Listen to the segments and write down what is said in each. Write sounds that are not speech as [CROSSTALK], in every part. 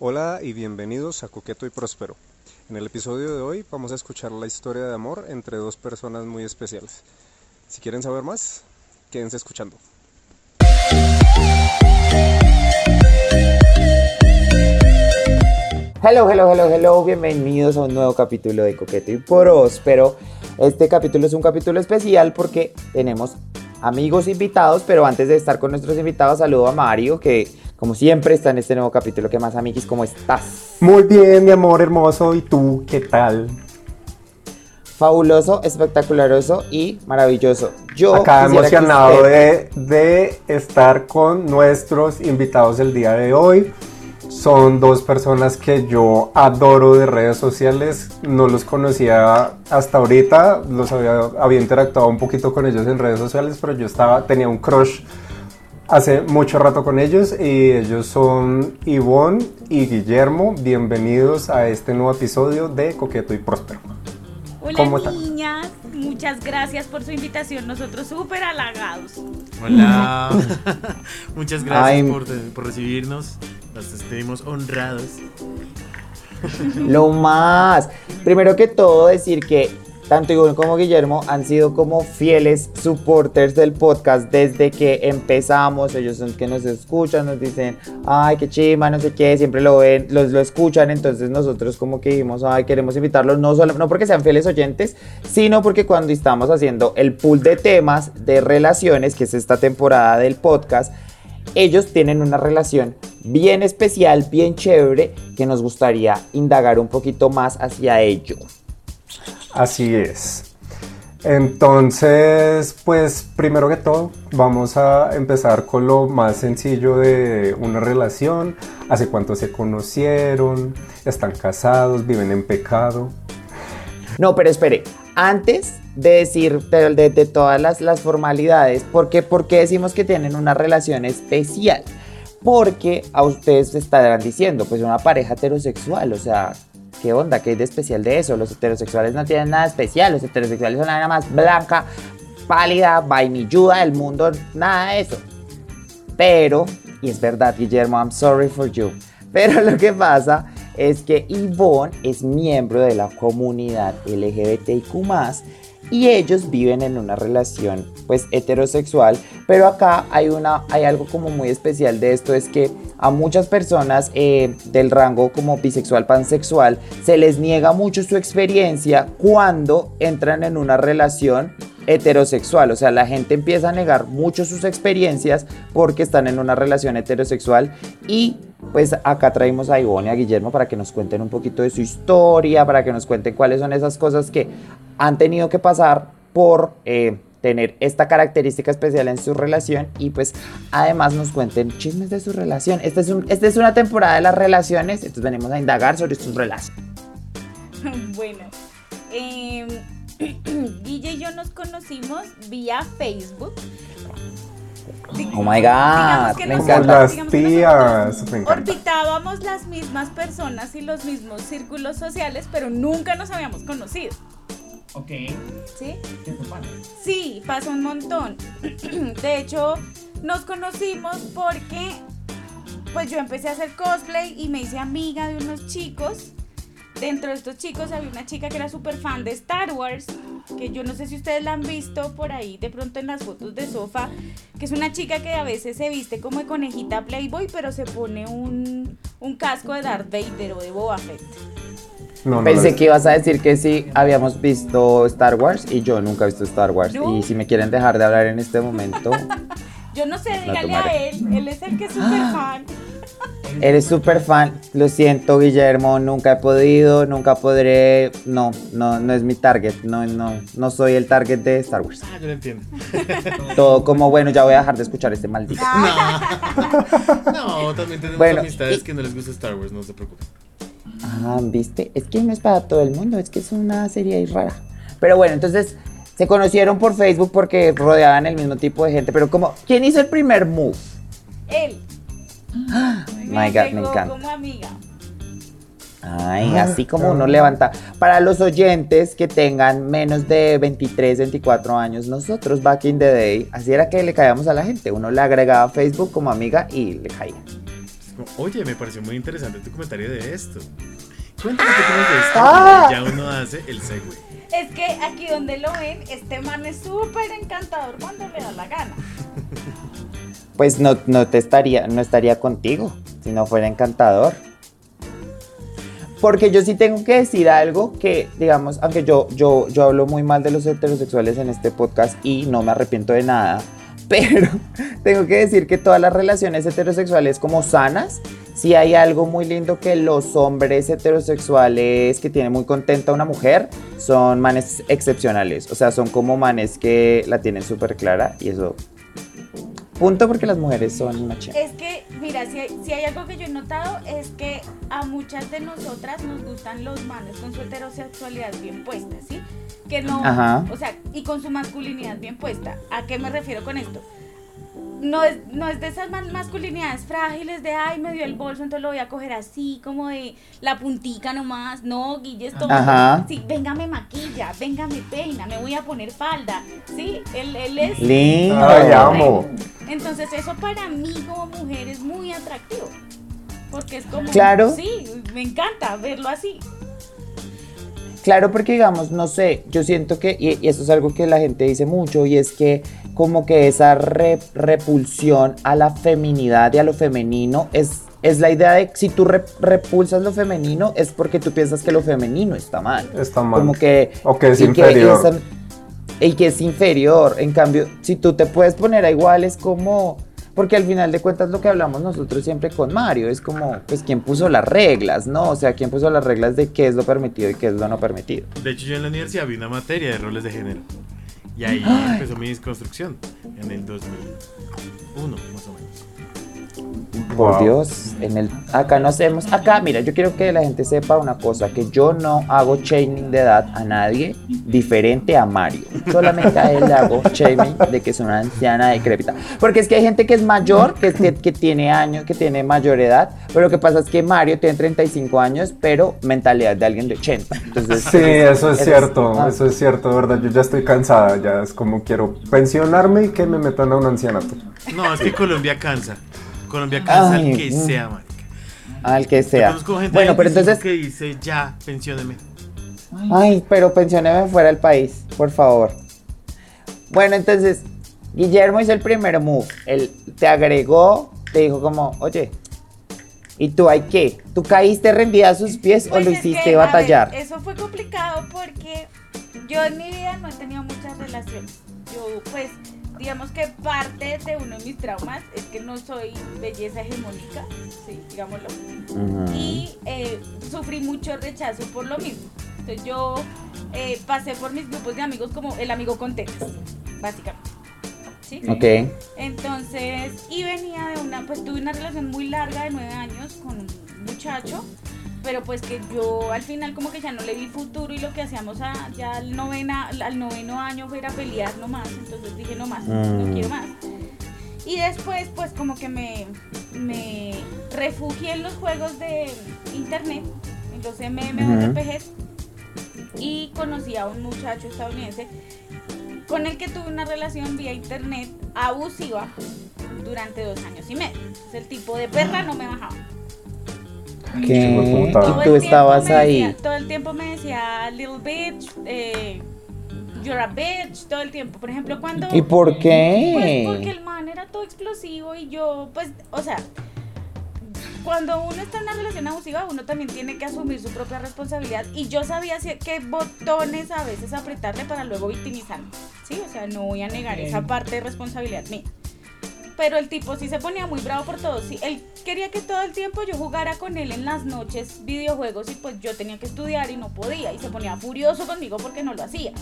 Hola y bienvenidos a Coqueto y Próspero. En el episodio de hoy vamos a escuchar la historia de amor entre dos personas muy especiales. Si quieren saber más, quédense escuchando. Hello, hello, hello, hello, bienvenidos a un nuevo capítulo de Coqueto y Próspero. Este capítulo es un capítulo especial porque tenemos amigos invitados, pero antes de estar con nuestros invitados, saludo a Mario, que como siempre está en este nuevo capítulo. ¿Qué más, amiguis? ¿Cómo estás? Muy bien, mi amor hermoso. ¿Y tú qué tal? Fabuloso, espectacularoso y maravilloso. Yo acá emocionado de, de estar con nuestros invitados el día de hoy. Son dos personas que yo adoro de redes sociales. No los conocía hasta ahorita. Los había, había interactuado un poquito con ellos en redes sociales, pero yo estaba, tenía un crush hace mucho rato con ellos y ellos son Ivonne y Guillermo. Bienvenidos a este nuevo episodio de Coqueto y Próspero. Hola niñas, muchas gracias por su invitación, nosotros súper halagados. Hola, [LAUGHS] [LAUGHS] muchas gracias por, por, recibirnos, nos sentimos honrados. Lo más, primero que todo decir que tanto Ivonne como Guillermo han sido como fieles supporters del podcast desde que empezamos. Ellos son que nos escuchan, nos dicen, ay, qué chima, no sé qué, siempre lo ven, los, lo escuchan. Entonces nosotros como que dijimos, ay, queremos invitarlos, no, solo, no porque sean fieles oyentes, sino porque cuando estamos haciendo el pool de temas de relaciones, que es esta temporada del podcast, ellos tienen una relación bien especial, bien chévere, que nos gustaría indagar un poquito más hacia ello. Así es. Entonces, pues primero que todo, vamos a empezar con lo más sencillo de una relación. ¿Hace cuánto se conocieron? ¿Están casados? ¿Viven en pecado? No, pero espere, antes de decir de, todas las, las formalidades, ¿por qué, ¿por qué decimos que tienen una relación especial? Porque a ustedes se estarán diciendo, pues una pareja heterosexual, o sea, ¿Qué onda? ¿Qué hay de especial de eso? Los heterosexuales no tienen nada especial. Los heterosexuales son nada más blanca, pálida, vainilluda del mundo, nada de eso. Pero, y es verdad, Guillermo, I'm sorry for you. Pero lo que pasa es que Yvonne es miembro de la comunidad LGBTIQ y ellos viven en una relación pues heterosexual, pero acá hay, una, hay algo como muy especial de esto, es que a muchas personas eh, del rango como bisexual, pansexual, se les niega mucho su experiencia cuando entran en una relación heterosexual, o sea, la gente empieza a negar mucho sus experiencias porque están en una relación heterosexual. Y pues acá traemos a Ivonne y a Guillermo para que nos cuenten un poquito de su historia, para que nos cuenten cuáles son esas cosas que han tenido que pasar por eh, tener esta característica especial en su relación y pues además nos cuenten chismes de su relación. Esta es, esta es una temporada de las relaciones, entonces venimos a indagar sobre sus relaciones. [LAUGHS] bueno, em, [CLEARS THROAT] Guille y yo nos conocimos vía Facebook. Oh my god, me encanta. Las tías. Orbitábamos las mismas personas y los mismos círculos sociales, pero nunca nos habíamos conocido. Ok. ¿Sí? Sí, pasó un montón. [CLEARS THROAT] De hecho, nos conocimos porque pues yo empecé a hacer cosplay y me hice amiga de unos chicos. Dentro de estos chicos había una chica que era súper fan de Star Wars, que yo no sé si ustedes la han visto por ahí de pronto en las fotos de sofá, que es una chica que a veces se viste como de conejita Playboy, pero se pone un, un casco de Darth Vader o de Boba Fett. Pensé que ibas a decir que sí habíamos visto Star Wars y yo nunca he visto Star Wars. Y si me quieren dejar de hablar en este momento. [LAUGHS] yo no sé, dígale a él. Él es el que es súper fan. Eres súper fan, lo siento Guillermo, nunca he podido, nunca podré, no, no, no es mi target, no, no, no soy el target de Star Wars. Ah, yo lo entiendo. [LAUGHS] Todo como, bueno, ya voy a dejar de escuchar este maldito. No, [LAUGHS] no también tenemos amistades que no les gusta Star Wars, no se preocupen. Ah, viste, es que no es para todo el mundo, es que es una serie ahí rara. Pero bueno, entonces se conocieron por Facebook porque rodeaban el mismo tipo de gente. Pero como, ¿quién hizo el primer move? Él. [GASPS] my God, me encanta. Como amiga. Ay, ah, así como uno levanta. Para los oyentes que tengan menos de 23, 24 años, nosotros back in the day, así era que le caíamos a la gente. Uno le agregaba Facebook como amiga y le caía. Oye, me pareció muy interesante tu comentario de esto. Cuéntame qué tienes de esto. Ah. Ya uno hace el segue. Es que aquí donde lo ven, este man es súper encantador cuando le da la gana. [LAUGHS] Pues no, no te estaría, no estaría contigo si no fuera encantador. Porque yo sí tengo que decir algo que, digamos, aunque yo, yo, yo hablo muy mal de los heterosexuales en este podcast y no me arrepiento de nada, pero [LAUGHS] tengo que decir que todas las relaciones heterosexuales como sanas, sí hay algo muy lindo que los hombres heterosexuales que tienen muy contenta a una mujer son manes excepcionales, o sea, son como manes que la tienen súper clara y eso Punto porque las mujeres son machistas. Es que, mira, si hay, si hay, algo que yo he notado es que a muchas de nosotras nos gustan los manes con su heterosexualidad bien puesta, ¿sí? Que no, o sea, y con su masculinidad bien puesta. ¿A qué me refiero con esto? No es, no es de esas masculinidades frágiles de, ay, me dio el bolso, entonces lo voy a coger así, como de la puntica nomás. No, Guille, esto. Sí, venga, me maquilla, venga, me peina, me voy a poner falda. Sí, él, él es. Lindo. Ay, amo. Entonces, eso para mí como mujer es muy atractivo. Porque es como. Claro. Sí, me encanta verlo así. Claro, porque digamos, no sé, yo siento que, y, eso es algo que la gente dice mucho, y es que como que esa repulsión a la feminidad y a lo femenino es, es la idea de si tú repulsas lo femenino es porque tú piensas que lo femenino está mal. Está mal. Como que... O que es inferior. y que es inferior. En cambio, si tú te puedes poner a igual, es como porque al final de cuentas lo que hablamos nosotros siempre con Mario es como, pues, ¿quién puso las reglas? ¿No? O sea, ¿quién puso las reglas de qué es lo permitido y qué es lo no permitido? De hecho, yo en la universidad vi una materia de roles de género. Y ahí empezó mi construcción en el 2001, más o menos. Por Dios, en el acá no hacemos, acá mira, yo quiero que la gente sepa una cosa, que yo no hago shaming de edad a nadie diferente a Mario. Solamente a él le hago shaming de que es una anciana decrépita. Porque es que hay gente que es mayor, que, que, tiene años, que tiene mayor edad, pero lo que pasa es que Mario tiene 35 años, pero mentalidad de alguien de 80. Entonces, sí, eso es cierto, eso es cierto, de verdad, yo ya estoy cansada, ya es como quiero pensionarme y que me metan a un ancianato. No, es que Colombia cansa. Colombia cansa al que mm. sea, marica. Al que sea. Bueno, pero entonces. que dice ya, pensioneme. Ay, pero pensioneme fuera del país, por favor. Bueno, entonces, Guillermo hizo el primer move. Él te agregó, te dijo como, oye, ¿y tú hay qué? ¿Tú caíste rendida a sus pies o pues lo hiciste batallar? eso fue complicado porque yo en mi vida no he tenido muchas relaciones. Yo, pues, digamos que parte de uno de mis traumas es que no soy belleza hegemónica, sí, digámoslo. Y eh, sufrí mucho rechazo por lo mismo. Entonces yo eh, pasé por mis grupos de amigos como el amigo con tetas, básicamente. ¿Sí? Ok. Entonces, y venía de una, pues tuve una relación muy larga de nueve años con un muchacho pero pues que yo al final como que ya no le vi futuro y lo que hacíamos ya al, novena, al noveno año fue ir a pelear nomás, entonces dije no más, no mm. quiero más. Y después pues como que me, me refugié en los juegos de internet, en los MMORPGs, y conocí a un muchacho estadounidense con el que tuve una relación vía internet abusiva durante dos años y medio. Entonces el tipo de perra no me bajaba. ¿Qué? Y tú estabas ahí. todo el tiempo me decía, little bitch, eh, you're a bitch, todo el tiempo. Por ejemplo, cuando... ¿Y por qué? Pues porque el man era todo explosivo y yo, pues, o sea, cuando uno está en una relación abusiva, uno también tiene que asumir su propia responsabilidad. Y yo sabía qué botones a veces apretarle para luego victimizarme. ¿Sí? O sea, no voy a negar esa parte de responsabilidad mía pero el tipo sí se ponía muy bravo por todo. Sí, él quería que todo el tiempo yo jugara con él en las noches videojuegos y pues yo tenía que estudiar y no podía. Y se ponía furioso conmigo porque no lo hacía.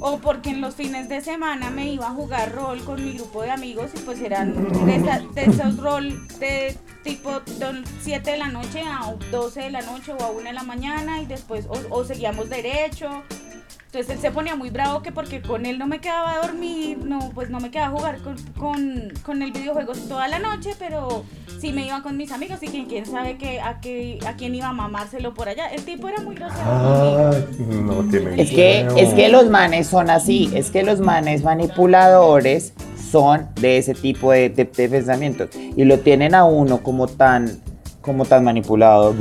O porque en los fines de semana me iba a jugar rol con mi grupo de amigos y pues eran de, esos rol de tipo 7 de la noche a 12 de la noche o a 1 de la mañana y después o seguíamos derecho entonces él se ponía muy bravo que porque con él no me quedaba a dormir, no, pues no me quedaba a jugar con, el videojuego toda la noche, pero sí me iba con mis amigos y quien, quién sabe que, a, que, a quién iba a mamárselo por allá. El tipo era muy grosero. no tiene es que, es que los manes son así, es que los manes manipuladores son de ese tipo de, de- de pensamientos. Y lo tienen a uno como tan, como tan manipulado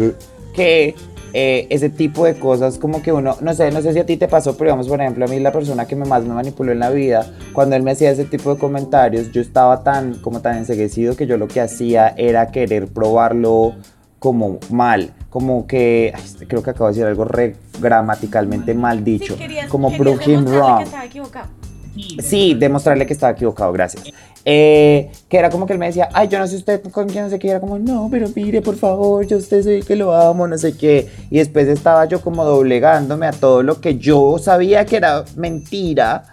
que eh, ese tipo de cosas como que uno, no sé, no sé si a ti te pasó, pero digamos, por ejemplo, a mí la persona que me más me manipuló en la vida, cuando él me hacía ese tipo de comentarios, yo estaba tan, como tan enseguecido que yo lo que hacía era querer probarlo como mal, como que, ay, creo que acabo de decir algo re gramaticalmente mal dicho, Sí, querías, como querías prove him demostrarle wrong. que estaba equivocado. Sí, demostrarle que estaba equivocado, gracias. Eh, que era como que él me decía, ay, yo no sé usted con quién no sé qué, y era como, no, pero mire, por favor, yo usted soy el que lo amo, no sé qué. Y después estaba yo como doblegándome a todo lo que yo sabía que era mentira,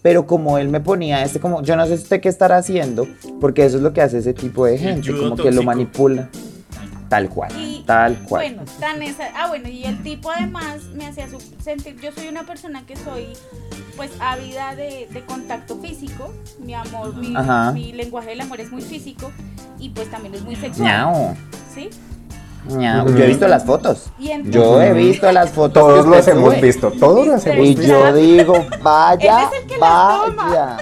pero como él me ponía este como, yo no sé usted qué estará haciendo, porque eso es lo que hace ese tipo de gente, como que lo manipula. Tal cual, Y, tal cual. Bueno, tan esa, ah, bueno, y el tipo además me hacía su- sentir, yo soy una persona que soy pues ávida de, de contacto físico, mi amor, mi, lenguaje del amor es muy físico y pues también es muy sexual, Ñao, ¿sí? ñao. Yo he visto las fotos. Y entonces, Yo he visto las fotos. Todos los hemos visto, todos los hemos Y visto. yo digo, vaya, [LAUGHS] Él es el que las vaya.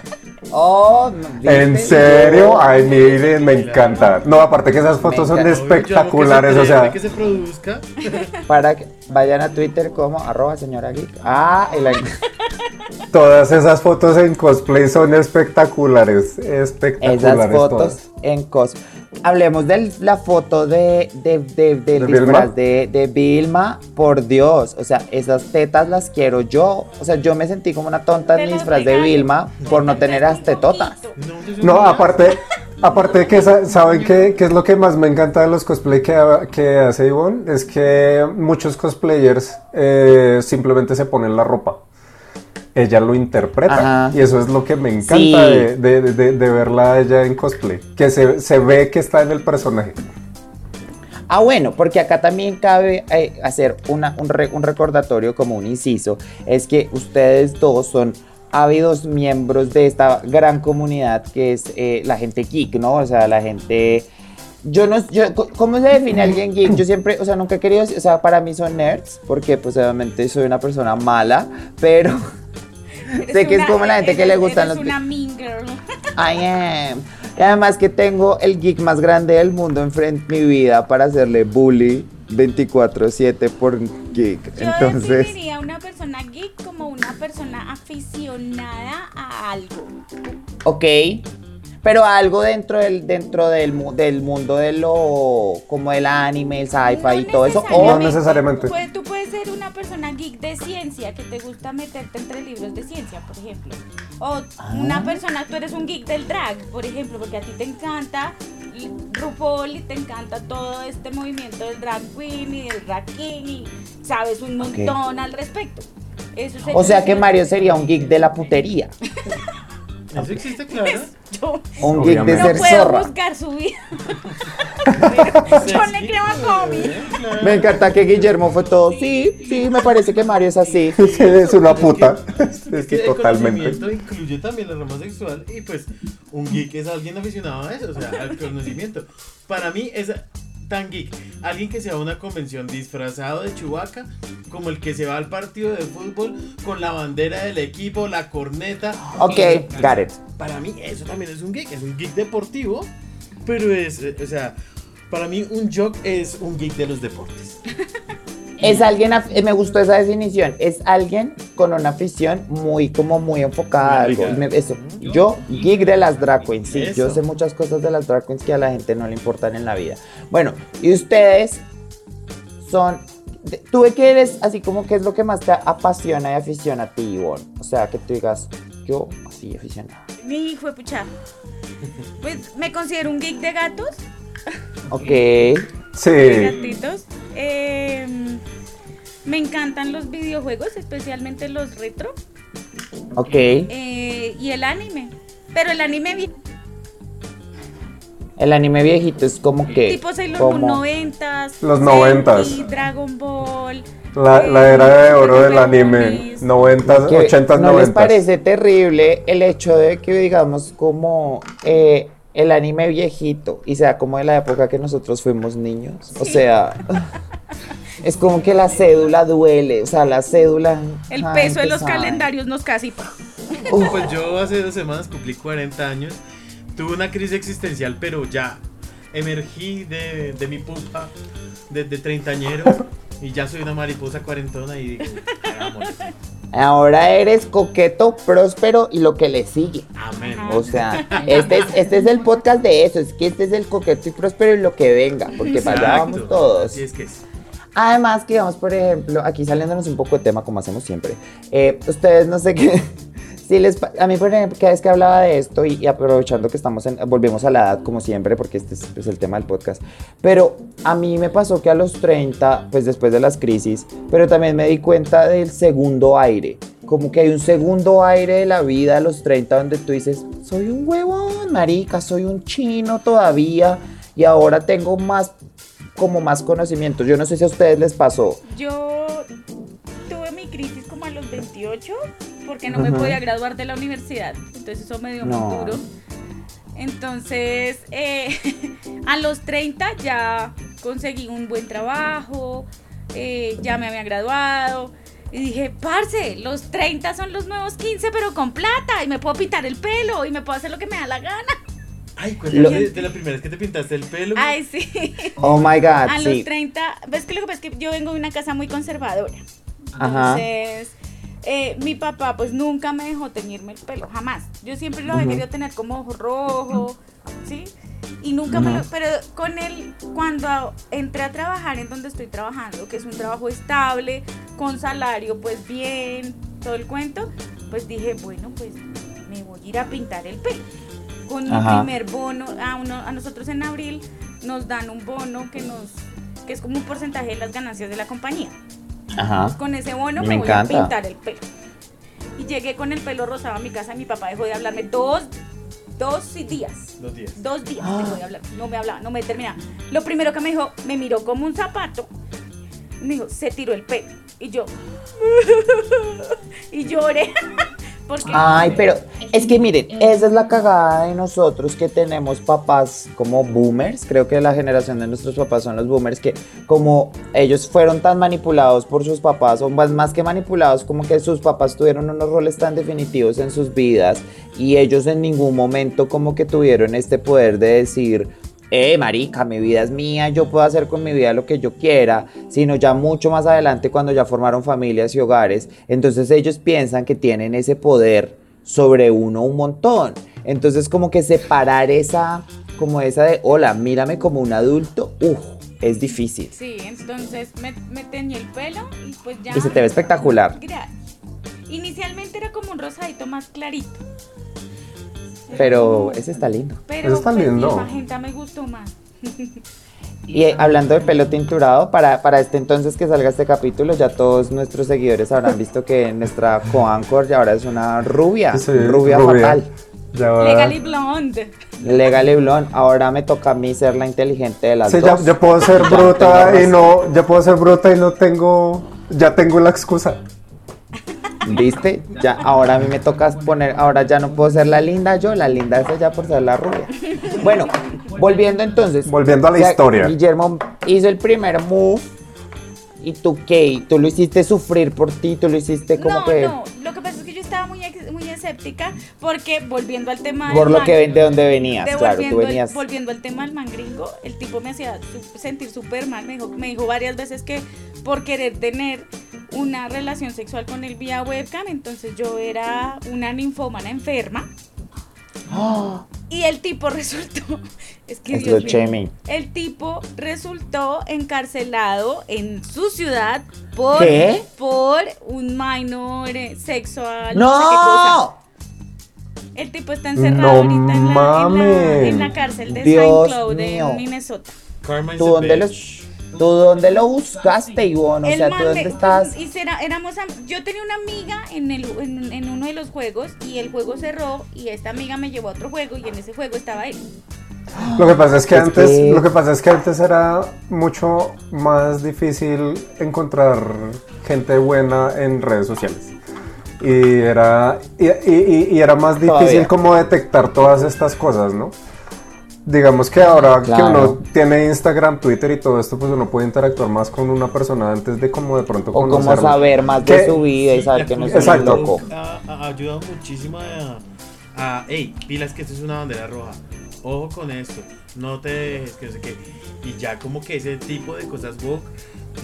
Oh, En serio, ay, miren, me encanta. No, aparte que esas fotos son espectaculares, o sea, que se produzca. [LAUGHS] Para que vayan a Twitter como arroba señora geek. Ah, y la- [LAUGHS] todas esas fotos en cosplay son espectaculares, espectaculares. esas fotos todas. en cos. Hablemos de la foto de, de, de, ¿De disfraz Vilma? de, de Vilma. Por Dios, o sea, esas tetas las quiero yo. O sea, yo me sentí como una tonta en disfraz de. Vilma por no tener las tetotas. No, aparte, aparte de que sa- saben que, que es lo que más me encanta de los cosplay que hace Ivonne, es que muchos cosplayers eh, simplemente se ponen la ropa. Ella lo interpreta Ajá. y eso es lo que me encanta Sí. de, de- de- de verla a ella en cosplay, que se, se ve que está en el personaje. Ah, bueno, porque acá también cabe eh, hacer una- un, re- un recordatorio como un inciso, es que ustedes dos son ávidos miembros de esta gran comunidad que es eh, la gente geek, ¿no? O sea, la gente... Yo no, yo, ¿cómo se define alguien geek? Yo siempre, o sea, nunca he querido, o sea, para mí son nerds, porque pues obviamente soy una persona mala, pero [LAUGHS] sé que es como la gente que eres- le gustan eres los... una mean girl. [LAUGHS] I am. Y además que tengo el geek más grande del mundo enfrente de mi vida para hacerle bully 24/7 por geek. Yo Entonces, definiría una persona geek como una persona aficionada a algo. ok. Pero algo dentro del dentro del, mu- del mundo de lo como el anime, el sci-fi y todo eso. No O necesariamente. Puede- tú puedes ser una persona geek de ciencia que te gusta meterte entre libros de ciencia, por ejemplo. O Ah. una persona, tú eres un geek del drag, por ejemplo, porque a ti te encanta RuPaul y te encanta todo este movimiento del drag queen y del drag king y sabes un montón al respecto. Eso sería o sea que una- Mario sería un geek de la putería. [LAUGHS] Eso existe, claro. [LAUGHS] Yo Un geek de Obviamente. no ser puedo zorra. juzgar su vida. [LAUGHS] Yo le creo a Comi. Me encanta que Guillermo fue todo. Sí, sí, me parece que Mario es así. [LAUGHS] es una puta. Es Es que que el totalmente. conocimiento incluye también la rama sexual y pues un geek es alguien aficionado a eso, o sea, al conocimiento. Para mí es tan geek, alguien que se va a una convención disfrazado de Chewbacca, como el que se va al partido de fútbol con la bandera del equipo, la corneta. Ok, y- got it. Para mí eso también es un geek, es un geek deportivo, pero es, eh, o sea, para mí un jock es un geek de los deportes. [LAUGHS] Es alguien, eh, me gustó esa definición, es alguien con una afición muy, como muy enfocada a Muy algo. Y ligada. me- eso, yo, geek de las drag queens, sí, yo sé muchas cosas de las drag queens que a la gente no le importan en la vida. Bueno, y ustedes son, de que eres así como que es lo que más te apasiona y aficiona a ti, Ivonne. O sea, que tú digas, yo así aficionada. Mi hijo de pucha. Pues me considero un geek de gatos, Ok, Sí. gatitos. Eh, me encantan los videojuegos, especialmente los retro. ok. eh, y el anime. Pero el anime vi- El anime viejito es como que... tipo Sailor Moon 90 Los noventas. Dragon Ball. La, eh, la era de oro del anime. Ball, 90, que 80, ¿No les 90. parece terrible el hecho de que, digamos, como eh, el anime viejito y sea como de la época que nosotros fuimos niños? O sea, [LAUGHS] es como que la cédula duele, o sea, la cédula... El ay, peso de los calendarios nos casi. Pues yo hace dos semanas cumplí 40 años. Tuve una crisis existencial, pero ya emergí de, de mi pupa desde treintañero y ya soy una mariposa cuarentona y digo. [LAUGHS] Ahora eres coqueto, próspero y lo que le sigue. Amén. O sea, este es, este es el podcast de eso, es que este es el coqueto y próspero y lo que venga, porque para allá vamos todos. Así es que es. Además que vamos, por ejemplo, aquí saliéndonos un poco de tema como hacemos siempre. eh, ustedes no sé qué, si les, a mí por ejemplo, cada vez que hablaba de esto y, y aprovechando que estamos en, volvemos a la edad como siempre, porque este es, es el tema del podcast, pero a mí me pasó que a los 30, pues después de las crisis, pero también me di cuenta del segundo aire. Como que hay un segundo aire de la vida a los 30 donde tú dices, soy un huevón, marica, soy un chino todavía y ahora tengo más como más conocimientos. Yo no sé si a ustedes les pasó. Yo tuve mi crisis como a los 28 porque no me podía graduar de la universidad. Entonces eso me dio No. muy duro. Entonces, eh, [LAUGHS] a los 30 ya conseguí un buen trabajo, eh, ya me había graduado. Y dije, parce, los 30 son los nuevos 15, pero con plata. Y me puedo pintar el pelo y me puedo hacer lo que me da la gana. Ay, cuéntame Lo- de, de la primera vez que te pintaste el pelo. Ay, sí. Oh my god, A los sí. 30, ves que lo que pasa es que yo vengo de una casa muy conservadora. Ajá. Entonces, eh, mi papá pues nunca me dejó teñirme el pelo, jamás. Yo siempre lo había Ujú. querido tener como ojo rojo, ¿sí? Y nunca me lo... Pero con él, cuando entré a trabajar en donde estoy trabajando, que es un trabajo estable, con salario pues bien, todo el cuento, pues dije, bueno, pues me voy a ir a pintar el pelo. Con mi Ajá. primer bono, a, uno, a nosotros en abril nos dan un bono que nos que es como un porcentaje de las ganancias de la compañía. Ajá. Con ese bono Me me, voy encanta. a pintar el pelo. Y llegué con el pelo rosado a mi casa y mi papá dejó de hablarme dos, dos días. Dos días. Dos días dejó de [GASPS] hablar. No me hablaba, no me terminaba. Lo primero que me dijo, me miró como un zapato. Me dijo, se tiró el pelo. Y yo. [LAUGHS] y lloré. [LAUGHS] Porque Ay, pero es que miren, esa es la cagada de nosotros que tenemos papás como boomers. Creo que la generación de nuestros papás son los boomers que como ellos fueron tan manipulados por sus papás, o más, más que manipulados, como que sus papás tuvieron unos roles tan definitivos en sus vidas y ellos en ningún momento como que tuvieron este poder de decir, eh, marica, mi vida es mía, yo puedo hacer con mi vida lo que yo quiera, sino ya mucho más adelante cuando ya formaron familias y hogares, entonces ellos piensan que tienen ese poder sobre uno un montón. Entonces como que separar esa, como esa de, hola, mírame como un adulto, uff, es difícil. Sí, entonces me, me teñí el pelo y pues ya. Y se te ve espectacular. Inicialmente era como un rosadito más clarito. Pero ese está lindo. Pero Ese está lindo. magenta me gustó más. [LAUGHS] Y eh, hablando de pelo tinturado, para, para este entonces que salga este capítulo, ya todos nuestros seguidores habrán visto que nuestra co-anchor ya ahora es una rubia, Sí, rubia, rubia. fatal. Ya Legally blonde. Legal y blonde, ahora me toca a mí ser la inteligente de las Sí, ya, dos. ya puedo ser [LAUGHS] Ya bruta y no, ya puedo ser bruta y no tengo, ya tengo la excusa. ¿Viste? Ya, ahora a mí me toca poner, ahora ya no puedo ser la linda yo, la linda es ella por ser la rubia. Bueno, volviendo entonces. Volviendo a la ya historia. Guillermo hizo el primer move. ¿Y tú qué? ¿Tú lo hiciste sufrir por ti? ¿Tú lo hiciste como no, que...? no, lo que pasa es que yo estaba muy, muy escéptica porque volviendo al tema Por del lo man- que ven de dónde venías, de claro, tú volviendo, al- venías... volviendo al tema del mangringo, el tipo me hacía sentir súper mal. Me dijo, me dijo varias veces que por querer tener una relación sexual con él vía webcam, entonces yo era una ninfómana enferma. ¡Ah! Y el tipo resultó, [LAUGHS] es que Es Dios lo mío, el tipo resultó encarcelado en su ciudad por, ¿Qué? por un minor eh, sexual. no sé qué cosa. ¡No! El tipo está encerrado No ahorita en la, en, la, mames. en la cárcel de Dios Saint Cloud mío. en Minnesota. Karma is ¿Tú a dónde, lo, bitch. ¿Tú dónde lo buscaste, Ivonne? O El sea, ¿tú man dónde de- estás? y será- éramos am- yo tenía una amiga en, el, en, en uno de los juegos y el juego cerró y esta amiga me llevó a otro juego y en ese juego estaba él. Lo que pasa es que [GASPS] Es antes, que- lo que pasa es que antes era mucho más difícil encontrar gente buena en redes sociales. Y era, y, y- y- y era más difícil Todavía. como detectar todas estas cosas, ¿no? Digamos que ahora que Claro. uno tiene Instagram, Twitter y todo esto, pues uno puede interactuar más con una persona antes de como de pronto O como saber más de Que- su vida y saber que no es un Exacto. loco. Ha, ha ayudado muchísimo a, a, hey, pilas que esto es una bandera roja. Ojo con esto, no te dejes, que no sé qué. Y ya como que ese tipo de cosas woke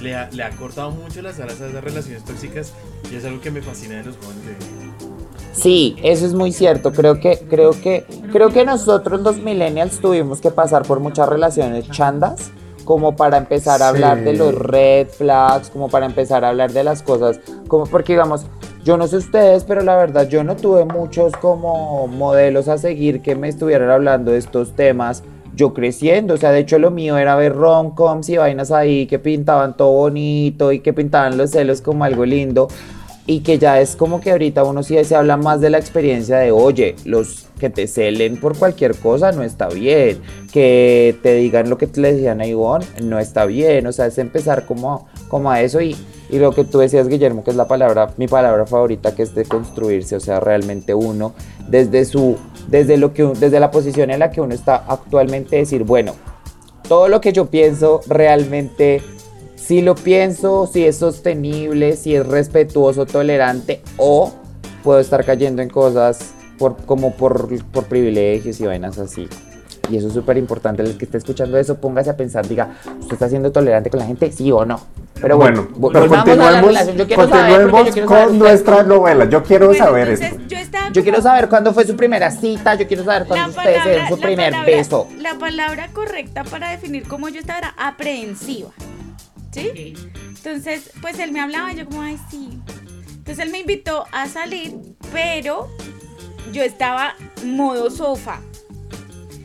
le ha, le ha cortado mucho las alas a esas relaciones tóxicas y es algo que me fascina de los jóvenes de hoy. Sí, eso es muy cierto. Creo que, creo que, creo que nosotros los millennials tuvimos que pasar por muchas relaciones chandas como para empezar a hablar de los red flags, como para empezar a hablar de las cosas, como porque digamos, yo no sé ustedes, pero la verdad yo no tuve muchos como modelos a seguir que me estuvieran hablando de estos temas. Yo creciendo, o sea, de hecho lo mío era ver romcoms y vainas ahí que pintaban todo bonito y que pintaban los celos como algo lindo y que ya es como que ahorita uno sí se habla más de la experiencia de, oye, los que te celen por cualquier cosa no está bien, que te digan lo que le decían a Ivonne no está bien, o sea, es empezar como, como a eso y, y lo que tú decías, Guillermo, que es la palabra, mi palabra favorita, que es de construirse, o sea, realmente uno, desde su, desde lo que, desde la posición en la que uno está actualmente, decir, bueno, todo lo que yo pienso realmente si lo pienso, si es sostenible, si es respetuoso, tolerante o puedo estar cayendo en cosas por, como por, por privilegios y vainas así. Y eso es súper importante. El que esté escuchando eso, póngase a pensar, diga, ¿usted está siendo tolerante con la gente? ¿Sí o no? Pero bueno, Bueno, pero continuemos, relación. Yo quiero saber, porque continuemos yo quiero con saber ustedes nuestra novela. Yo quiero Bueno, saber entonces, esto. Yo, quiero saber cuándo fue su primera cita, yo quiero saber cuándo ustedes se dieron su la primer palabra- beso. La palabra correcta para definir cómo yo estaba era aprehensiva. ¿Sí? Entonces, pues él me hablaba y yo como, ay, sí. Entonces él me invitó a salir, pero yo estaba modo sofá.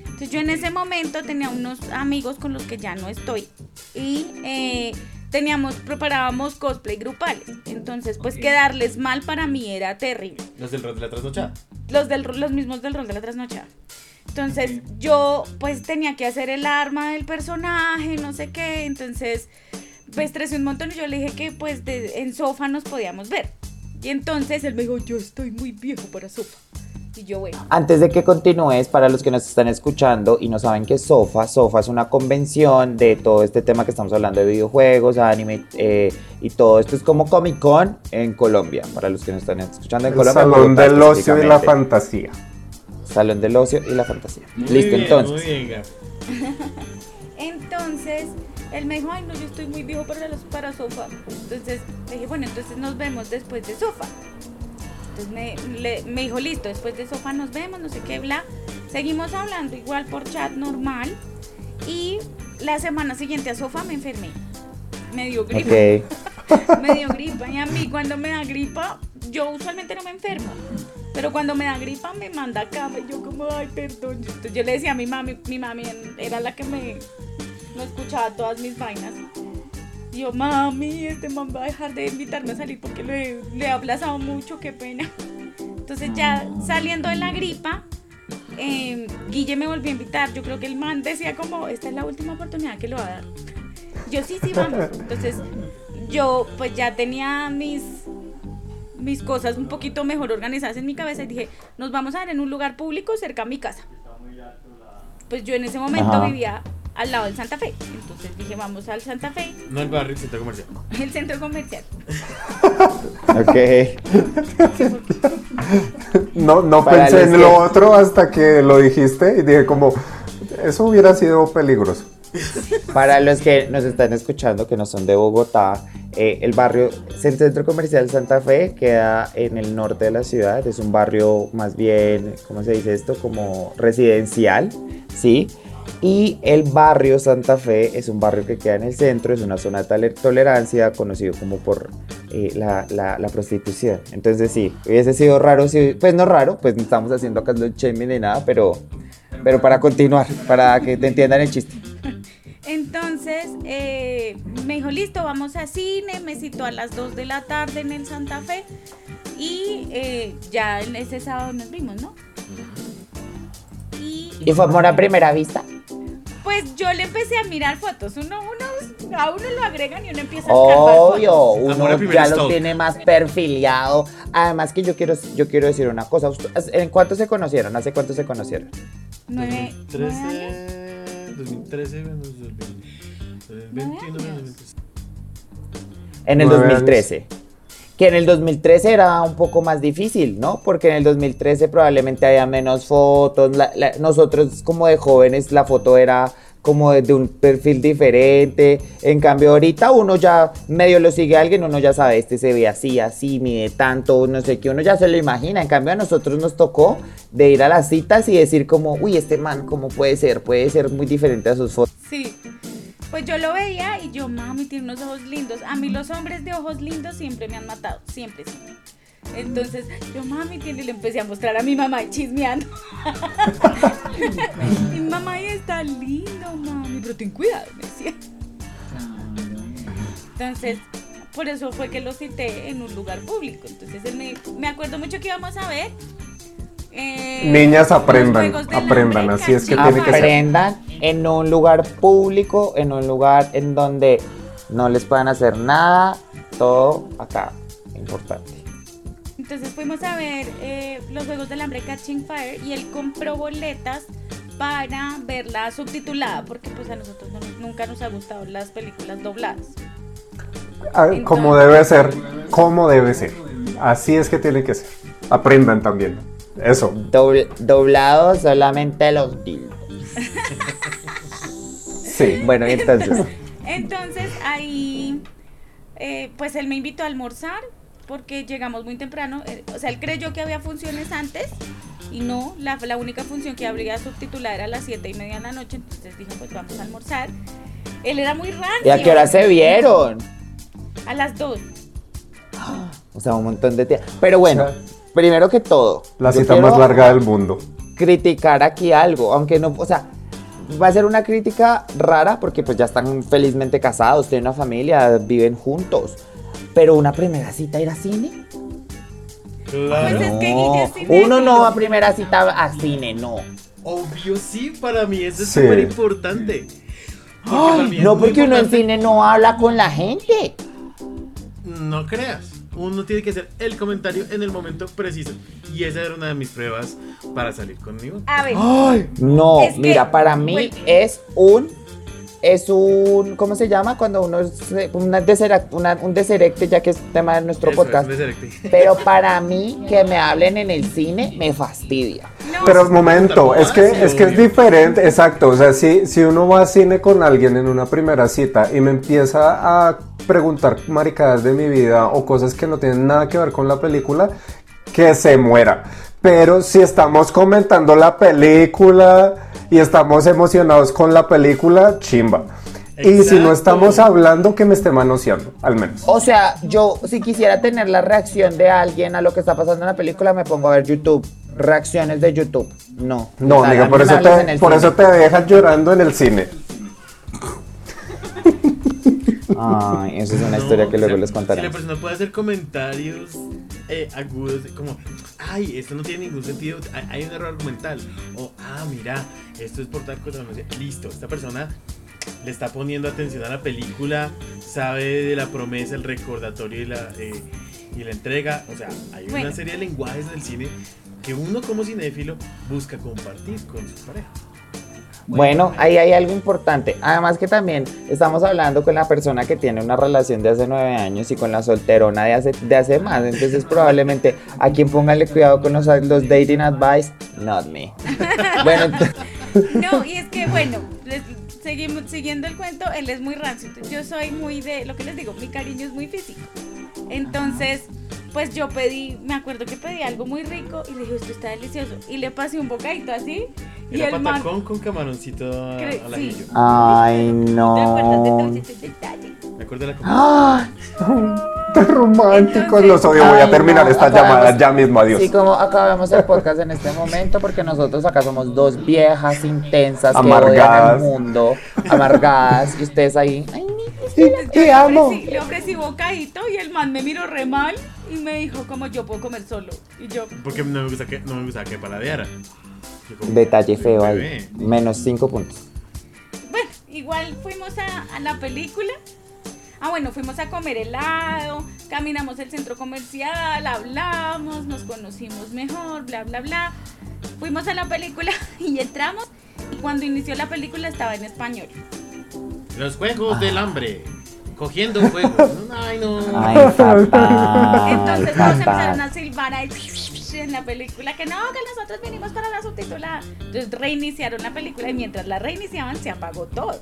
Entonces yo en ese momento tenía unos amigos con los que ya no estoy. Y eh, teníamos, preparábamos cosplay grupales. Entonces, pues quedarles mal para mí era terrible Los del rol de la trasnochada. los, del, los mismos del rol de la trasnochada. Entonces yo pues tenía que hacer el arma del personaje, no sé qué, entonces me estresé un montón y yo le dije que pues de- en sofá nos podíamos ver. Y entonces él me dijo, yo estoy muy viejo para sofá. Y yo, bueno, Antes de que continúes, para los que nos están escuchando y no saben qué es SOFA, SOFA es una convención de todo este tema que estamos hablando de videojuegos, anime eh, y todo esto es como Comic Con en Colombia. Para los que nos están escuchando en El Colombia. salón Bogotá del ocio y la fantasía. Salón del ocio y la fantasía. Muy Listo, bien, entonces. Muy bien. [LAUGHS] entonces él me dijo, ay no, yo estoy muy viejo para, los, para sofá. Entonces le dije, bueno, entonces nos vemos después de sofá. Entonces me, le- me dijo, listo, después de sofá nos vemos, no sé qué, bla. Seguimos hablando igual por chat normal. Y la semana siguiente a sofá me enfermé. Me dio gripa. [LAUGHS] Me dio gripa. Y a mí cuando me da gripa, yo usualmente no me enfermo. Pero cuando me da gripa me manda a cama y yo como, ay, perdón. Entonces yo le decía a mi mami, mi mami era la que me, me escuchaba todas mis vainas. Y yo, mami, este man va a dejar de invitarme a salir porque le, le he aplazado mucho, qué pena. Entonces ya saliendo de la gripa, eh, Guille me volvió a invitar. Yo creo que el man decía como, esta es la última oportunidad que le va a dar. Yo sí, sí, vamos. Entonces yo pues ya tenía mis, mis cosas un poquito mejor organizadas en mi cabeza y dije, nos vamos a ver en un lugar público cerca a mi casa. Pues yo en ese momento Ajá. vivía al lado del Santa Fe. Entonces dije, vamos al Santa Fe, No el barrio, el centro comercial. [LAUGHS] el centro comercial. Ok. No, no Para pensé en lo otro hasta que lo dijiste y dije como, eso hubiera sido peligroso. Para los que nos están escuchando, que no son de Bogotá, eh, el barrio el Centro Comercial Santa Fe queda en el norte de la ciudad. Es un barrio más bien, ¿cómo se dice esto? Como residencial, ¿sí? Y el barrio Santa Fe es un barrio que queda en el centro, es una zona de tole- tolerancia conocido como por eh, la, la- la prostitución. Entonces sí, hubiese sido raro, si, pues no raro, pues no estamos haciendo acá los shaming ni nada, pero, pero para continuar, para que te entiendan el chiste. [LAUGHS] Entonces eh, me dijo, listo, vamos a cine, me citó a las 2 de la tarde en el Santa Fe y eh, ya en ese sábado nos vimos, ¿no? Y, fue amor a primera vista? Pues yo le empecé a mirar fotos, uno, uno, a uno lo agregan y uno empieza a Obvio, fotos. uno ya lo tiene más perfilado. Además que yo quiero, yo quiero decir una cosa, ¿en cuánto se conocieron? ¿Hace cuánto se conocieron? 2013, en el 2013. Que en el 2013 era un poco más difícil, ¿no? Porque en el 2013 probablemente había menos fotos. Nosotros como de jóvenes la foto era como de un perfil diferente. En cambio, ahorita uno ya medio lo sigue a alguien, uno ya sabe, este se ve así, así, mide tanto, no sé qué, uno ya se lo imagina. En cambio, a nosotros nos tocó de ir a las citas y decir como, uy, este man, ¿cómo puede ser? Puede ser muy diferente a sus fotos. Sí. Pues yo lo veía y yo, mami, tiene unos ojos lindos. A mí los hombres de ojos lindos siempre me han matado, siempre, siempre. Entonces, yo, mami, tiene, y le empecé a mostrar a mi mamá y chismeando. [LAUGHS] mi mamá ahí está lindo, mami, pero ten cuidado, me decía. Entonces, por eso fue que lo cité en un lugar público. Entonces, él me, me acuerdo mucho que íbamos a ver. eh, Niñas aprendan, aprendan, Hambre, así es que tiene que ser. aprendan en un lugar público, en un lugar en donde no les puedan hacer nada, todo acá, importante. Entonces fuimos a ver eh, los Juegos del Hambre Catching Fire y él compró boletas para verla subtitulada porque pues a nosotros no nos- nunca nos ha gustado las películas dobladas. Ah, Como debe ser, como debe ser. Así es que tiene que ser. Aprendan también. Eso. Dobl- doblado solamente los dildos. [LAUGHS] Sí. Bueno, y entonces, [LAUGHS] Entonces ahí eh, pues él me invitó a almorzar porque llegamos muy temprano. eh, o sea, él creyó que había funciones antes y no, la, la única función que habría subtitulada era a las siete y media de la noche. Entonces dijo pues vamos a almorzar. Él era muy rancio. ¿y a qué hora se vieron? A las dos. [GASPS] O sea, un montón de tiempo. Pero bueno, primero que todo, La cita más larga del mundo. criticar aquí algo, aunque no, o sea, va a ser una crítica rara porque pues ya están felizmente casados, tienen una familia, viven juntos. Pero una primera cita ir a cine? Claro. Pues es que Guille uno no va a primera cita a cine, no. Obvio sí, para mí eso es Sí. súper importante. Porque para mí es No, muy porque uno en importante- cine no habla con la gente. No creas. Uno tiene que hacer el comentario en el momento preciso. Y esa era una de mis pruebas para salir conmigo. A ver. No, Es que- mira, para mí bueno. es un. Es un. ¿Cómo se llama? Cuando uno es. Una desera- una- un deserecte, ya que es tema de nuestro Eso es, podcast. deserecte. [LAUGHS] Pero para mí, que me hablen en el cine me fastidia. No, Pero un momento, es que, es que es diferente, exacto. O sea, si, si uno va a cine con alguien en una primera cita y me empieza a preguntar maricadas de mi vida o cosas que no tienen nada que ver con la película, que se muera. Pero si estamos comentando la película y estamos emocionados con la película, chimba. Y si no estamos hablando, que me esté manoseando, al menos. O sea, yo si quisiera tener la reacción de alguien a lo que está pasando en la película, me pongo a ver YouTube. Reacciones de YouTube. No. No, por eso, te, por cine. eso te dejas llorando en el cine. [LAUGHS] Ay, esa es una No, historia que luego si les Si contaré. la persona puede hacer comentarios eh, agudos, como, ay, esto no tiene ningún sentido, hay, un error argumental. O, ah, mira, esto es por tal cosa. Listo, esta persona le está poniendo atención a la película, sabe de la promesa, el recordatorio y la, eh, y la entrega. O sea, hay Bueno. una serie de lenguajes del cine que uno como cinéfilo busca compartir con su pareja. Bueno, ahí hay algo importante. Además que también estamos hablando con la persona que tiene una relación de hace nueve años y con la solterona de hace, de hace más. Entonces probablemente a quien póngale cuidado con los, los dating advice, not me. [LAUGHS] Bueno, [LAUGHS] No, y es que bueno, les- seguimos siguiendo el cuento, él es muy rancio. Yo soy muy de, lo que les digo, mi cariño es muy físico. Entonces, pues yo pedí, me acuerdo que pedí algo muy rico y le dije, esto está delicioso. Y le pasé un bocadito así. Y Era el man. patacón con camaroncito a- Cre- al sí. ajillo. ay ¿Te acuerdas de no. Me acuerdo de la Ay, Qué románticos Entonces- los odio. Voy a terminar no, esta acabamos- llamada ya mismo. Adiós. Sí, como acabamos el podcast en este momento, porque nosotros acá somos dos viejas intensas que odian Amargadas. el mundo, amargadas, y ustedes ahí. Ay, Te yo amo. Le ofrecí, le ofrecí bocadito y el man me miró re mal y me dijo como yo puedo comer solo. Y yo, Porque no me gusta que, no me gusta que paladeara. Detalle feo ahí. Menos cinco puntos. bueno, igual fuimos a, a la película. Ah, bueno, fuimos a comer helado, caminamos el centro comercial, hablamos, nos conocimos mejor, bla, bla, bla. fuimos a la película [LAUGHS] y entramos y cuando inició la película estaba en español. Los juegos del hambre. Cogiendo [LAUGHS] juegos. Ay, no. Ay, fatal. Entonces todos empezaron fatal. a silbar ahí en la película que no, que nosotros vinimos para la subtitulada. Entonces reiniciaron la película y mientras la reiniciaban se apagó todo.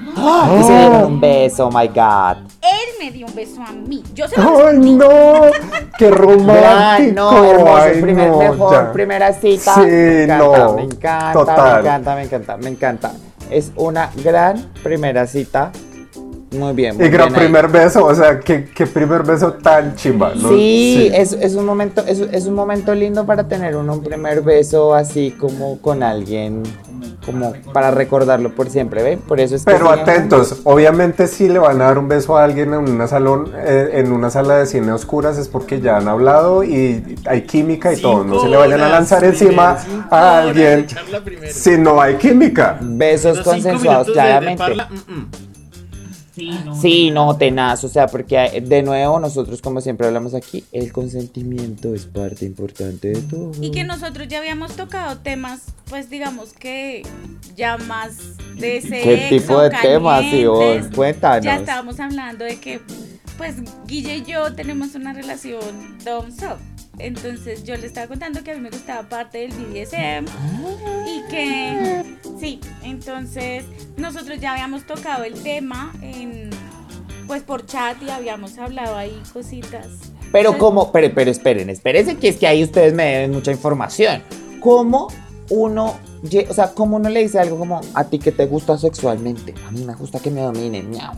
Y se dieron un beso, oh my god. Él me dio un beso a mí. Yo se lo ¡Ay, no! ¡Qué [LAUGHS] romántico! no, hermoso, Ay, primer, no, mejor, ya. primera cita. Sí, me encanta, no, me encanta, total. me encanta, me encanta, me encanta. Es una gran primera cita. Muy bien, muy Y gran ahí. primer beso, o sea, qué, qué primer beso tan chimba, ¿no? Sí, Es, es un momento, es, es un momento lindo para tener uno, un primer beso así como con alguien, como para recordarlo por siempre, ¿ven? Por eso es Pero atentos, obviamente si le van a dar un beso a alguien en una salón, eh, en una sala de cine oscuras es porque ya han hablado y hay química y todo. No se le vayan a lanzar encima a alguien si no hay química. Besos consensuados, minutos de- de claramente. parla, mm, mm. Sí, no, tenaz, o sea, porque eh, de nuevo nosotros como siempre hablamos aquí, el consentimiento es parte importante de todo. Y que nosotros ya habíamos tocado temas, pues digamos que ya más de sexo, ¿Qué tipo de temas, Ivonne? calientes. Cuéntanos. Ya estábamos hablando de que, pues Guille y yo tenemos una relación dom-sub. Entonces yo le estaba contando que a mí me gustaba parte del BDSM y que, sí, entonces nosotros ya habíamos tocado el tema en, pues por chat y habíamos hablado ahí cositas. Pero Entonces, cómo, pero, pero esperen, espérense que es que ahí ustedes me deben mucha información. ¿Cómo uno, o sea, cómo uno le dice algo como a ti que te gusta sexualmente? A mí me gusta que me dominen, miau.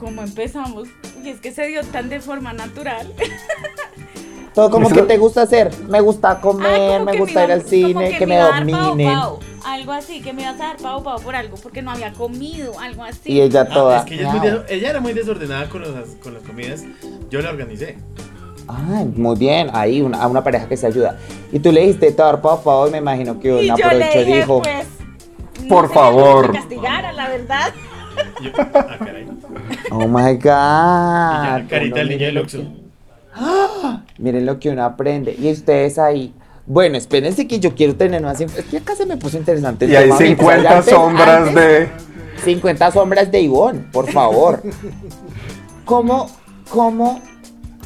¿Cómo empezamos? Y es que se dio tan de forma natural. [LAUGHS] Todo como que te gusta hacer, me gusta Ah, comer, como me que gusta ir iba- al como cine, que me iba a dar pao, dominen. pao, algo así, que me ibas a dar pao pao por algo, porque no había comido, algo así. Y ella Ah, toda. es que ella, es ella era muy desordenada con, los- con las comidas. Yo la organicé. Ay, muy bien, ahí una, a una pareja que se ayuda. Y tú le dijiste te dar pao pao y me imagino que y una le y dije, dijo, pues, no Por sé, favor. que me castigara, la verdad. Yo, ah, caray. oh my Y god. ya, carita del niño del Oxxo. que- Miren lo que uno aprende. Y ustedes ahí. Bueno, espérense que yo quiero tener más. Es que acá se me puso interesante. Y hay tema, amigos. 50 Antes- sombras antes- de... 50 sombras de Ivonne, por favor. ¿Cómo, cómo?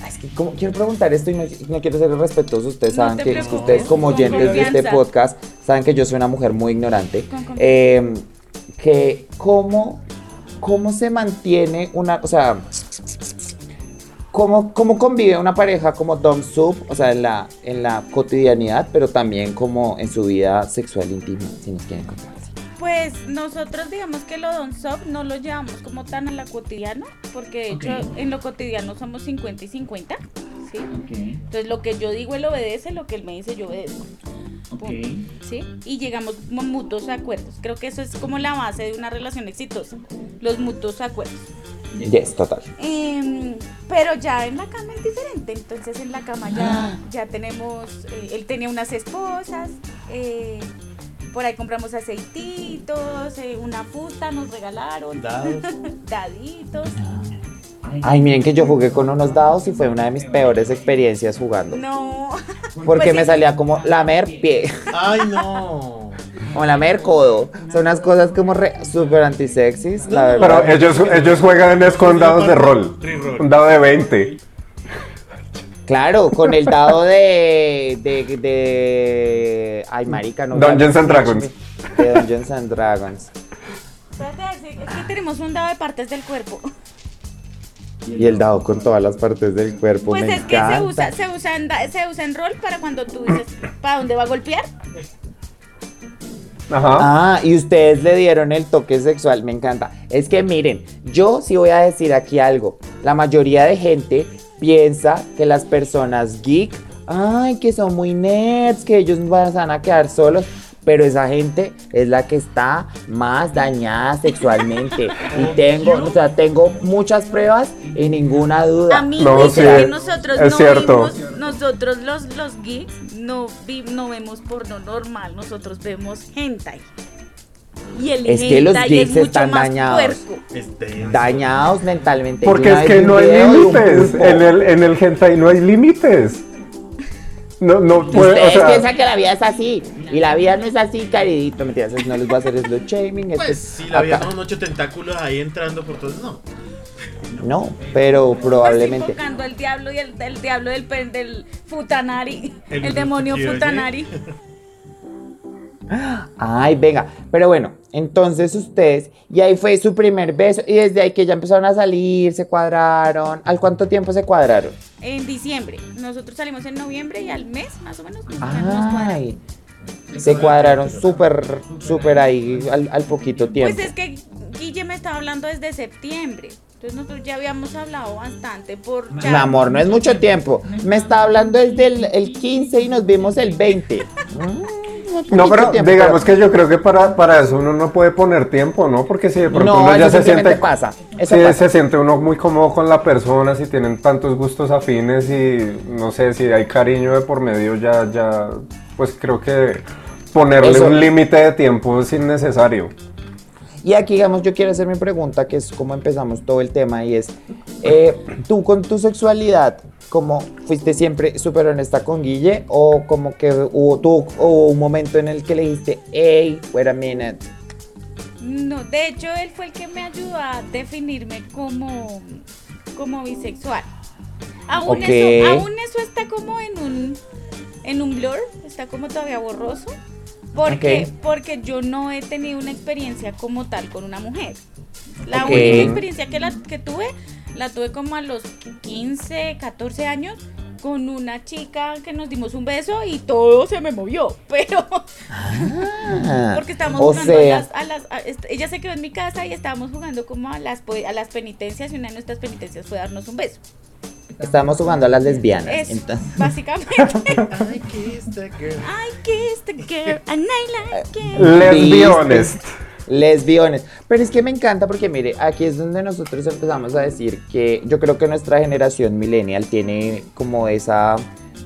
Es que como, quiero preguntar esto y no, no quiero ser irrespetuoso. Ustedes No saben que, preocupes, ustedes como oyentes de este podcast saben que yo soy una mujer muy ignorante. Eh, que cómo, cómo se mantiene una, o sea, cómo, cómo convive una pareja como Dom Sub, o sea, en la, en la cotidianidad, pero también como en su vida sexual íntima, si nos quieren contar. Pues nosotros digamos que lo don sop no lo llevamos como tan a la cotidiano, porque de hecho en lo cotidiano somos 50 y 50, ¿sí? Entonces lo que yo digo él obedece, lo que él me dice yo obedezco. ¿Sí? Y llegamos a mutuos acuerdos. Creo que eso es como la base de una relación exitosa, los mutuos acuerdos. Yes, total. Em, pero ya en la cama es diferente, entonces en la cama ya, ya tenemos, eh, él tenía unas esposas, eh, por ahí compramos aceititos, eh, una fusta nos regalaron, Dados. [LAUGHS] daditos. Ay, miren que yo jugué con unos dados y fue una de mis peores experiencias jugando. No, Porque Pues me sí. salía como lamer pie, Ay, no. o lamer codo. Son unas cosas como re, súper antisexys, la verdad. Pero ellos, ellos juegan es con dados de rol. Un dado de 20. Claro, con el dado de. de. de. Ay, marica, no. Dungeons and Dragons. De Dungeons and Dragons. espérate, es que tenemos un dado de partes del cuerpo. Y el dado con todas las partes del cuerpo. Pues me es que se encanta. usa, se, usa en, da- se usa en rol para cuando tú dices, ¿para dónde va a golpear? Ajá. Ah, y ustedes le dieron el toque sexual, me encanta. Es que miren, yo sí voy a decir aquí algo. La mayoría de gente piensa que las personas geek, ay, que son muy nerds, que ellos van a quedar solos. Pero esa gente es la que está más dañada sexualmente. [LAUGHS] Y tengo, o sea, tengo muchas pruebas y ninguna duda. Amigos, No, es sí, que nosotros es no cierto. vimos, nosotros los, los geeks no, vi- no vemos porno normal, nosotros vemos hentai. Y el Es que los geeks es están dañados. Dañados mentalmente. Porque es que no hay límites. En el, en el hentai no hay límites. No, no puede, o Ustedes sea, piensan que la vida es así. Y la vida no es así, caridito. Mentiras, no les voy a hacer slut shaming. Pues es si la vida son ocho tentáculos ahí entrando por todos, no. No, pero Pues probablemente. invocando al diablo y el, el diablo del, pen- del futanari. El El, demonio Futanari. Ay, venga. Pero bueno, entonces ustedes. Y ahí fue su primer beso. Y desde ahí que ya empezaron a salir, se cuadraron. ¿Al cuánto tiempo se cuadraron? En diciembre. Nosotros salimos en noviembre y al mes, más o menos, nos cuadramos. Ay. Se cuadraron súper, súper ahí al, al poquito tiempo. Pues es que Guille me estaba hablando desde septiembre. Entonces nosotros ya habíamos hablado bastante por Mi amor, no es mucho tiempo. Me está hablando desde el, el 15 y nos vimos el 20. [LAUGHS] Mm, no, pero tiempo, digamos pero- que yo creo que para, para eso uno no puede poner tiempo, ¿no? Porque si de pronto No, uno ya se siente. pasa, eso si pasa. se siente uno muy cómodo con la persona, si tienen tantos gustos afines y no sé, si hay cariño de por medio, ya, ya, pues creo que ponerle Eso- un límite de tiempo es innecesario. Y aquí, digamos, yo quiero hacer mi pregunta, que es como empezamos todo el tema, y es, eh, tú con tu sexualidad, ¿cómo fuiste siempre súper honesta con Guille? ¿O como que hubo, tú, hubo un momento en el que le dijiste, hey, wait a minute? No, de hecho él fue el que me ayudó a definirme como, como bisexual. Aún, eso, aún eso está como en un, en un blur, está como todavía borroso. Porque, Ok. porque yo no he tenido una experiencia como tal con una mujer. La Ok. única experiencia que, la, que tuve, la tuve como a los 15, 14 años con una chica que nos dimos un beso y todo se me movió. [LAUGHS] Pero Ah, porque estábamos jugando sea, a las, a las- a- ella se quedó en mi casa y estábamos jugando como a las po- a las penitencias y una de nuestras penitencias fue darnos un beso. Estábamos jugando a las lesbianas. Es entonces- básicamente I kissed a girl. I kissed a girl and I like it. Honest. Lesbiones. Pero es que me encanta porque, mire, aquí es donde nosotros empezamos a decir que yo creo que nuestra generación millennial tiene como esa.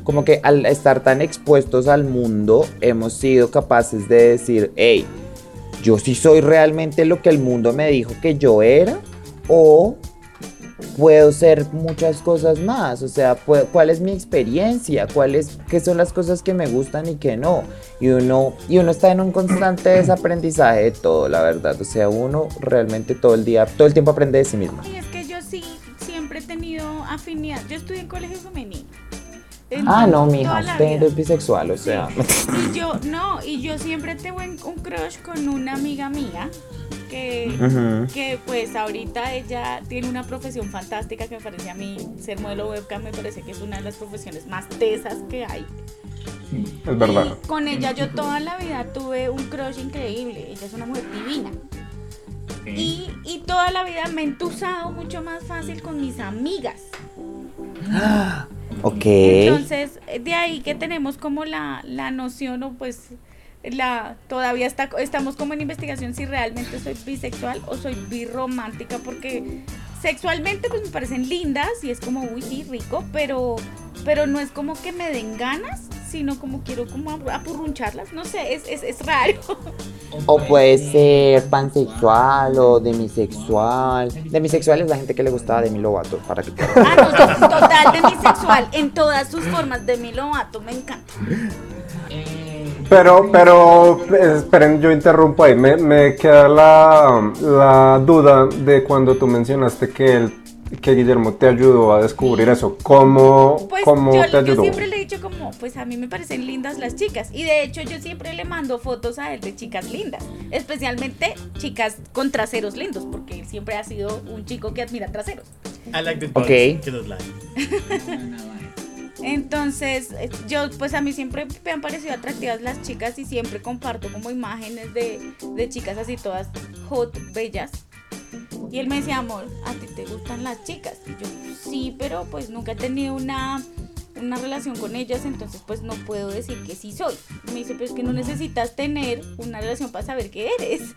Como que al estar tan expuestos al mundo, hemos sido capaces de decir, hey, yo sí soy realmente lo que el mundo me dijo que yo era, o puedo ser muchas cosas más. O sea, ¿cuál es mi experiencia? ¿Cuál es, ¿Qué son las cosas que me gustan y que no? Y uno, y uno está en un constante desaprendizaje de todo, la verdad. O sea, uno realmente todo el día, todo el tiempo aprende de sí mismo. Y es que yo sí siempre he tenido afinidad. Yo estudié en colegio femenino. Ah, no, mija, usted es bisexual, o sea. Y yo, no, y yo siempre tuve un crush con una amiga mía que, que pues ahorita ella tiene una profesión fantástica que me parece a mí ser modelo webcam me parece que es una de las profesiones más tesas que hay. Es verdad. Y con ella yo toda la vida tuve un crush increíble. Ella es una mujer divina. Y, y toda la vida me he entusado mucho más fácil con mis amigas. [GASPS] Ok. Entonces, de ahí que tenemos como la, la noción o pues la todavía está, estamos como en investigación si realmente soy bisexual o soy birromántica porque sexualmente pues me parecen lindas y es como, uy, sí, rico, pero, pero no es como que me den ganas, sino como quiero como ap- apurruncharlas, no sé, es, es, es raro. O puede ser pansexual o demisexual. Demisexual es la gente que le gustaba Demi Lovato, para que Ah, no, to- total demisexual en todas sus formas, de mi lobato, me encanta. Pero, pero, esperen, yo interrumpo ahí. Me, me queda la, la duda de cuando tú mencionaste que, el, que Guillermo te ayudó a descubrir eso. ¿Cómo, Pues cómo yo, te yo ayudó? siempre le he dicho como, pues a mí me parecen lindas las chicas. Y de hecho yo siempre le mando fotos a él de chicas lindas. Especialmente chicas con traseros lindos, porque él siempre ha sido un chico que admira traseros. I like the Ok. boys que nos like. [LAUGHS] Entonces, eh, yo, pues a mí siempre me han parecido atractivas las chicas y siempre comparto como imágenes de, de chicas así todas hot, bellas. Y él me decía, amor, ¿a ti te gustan las chicas? Y yo, sí, pero pues nunca he tenido una, una relación con ellas, entonces pues no puedo decir que sí soy. Y me dice, pero es que no necesitas tener una relación para saber que eres.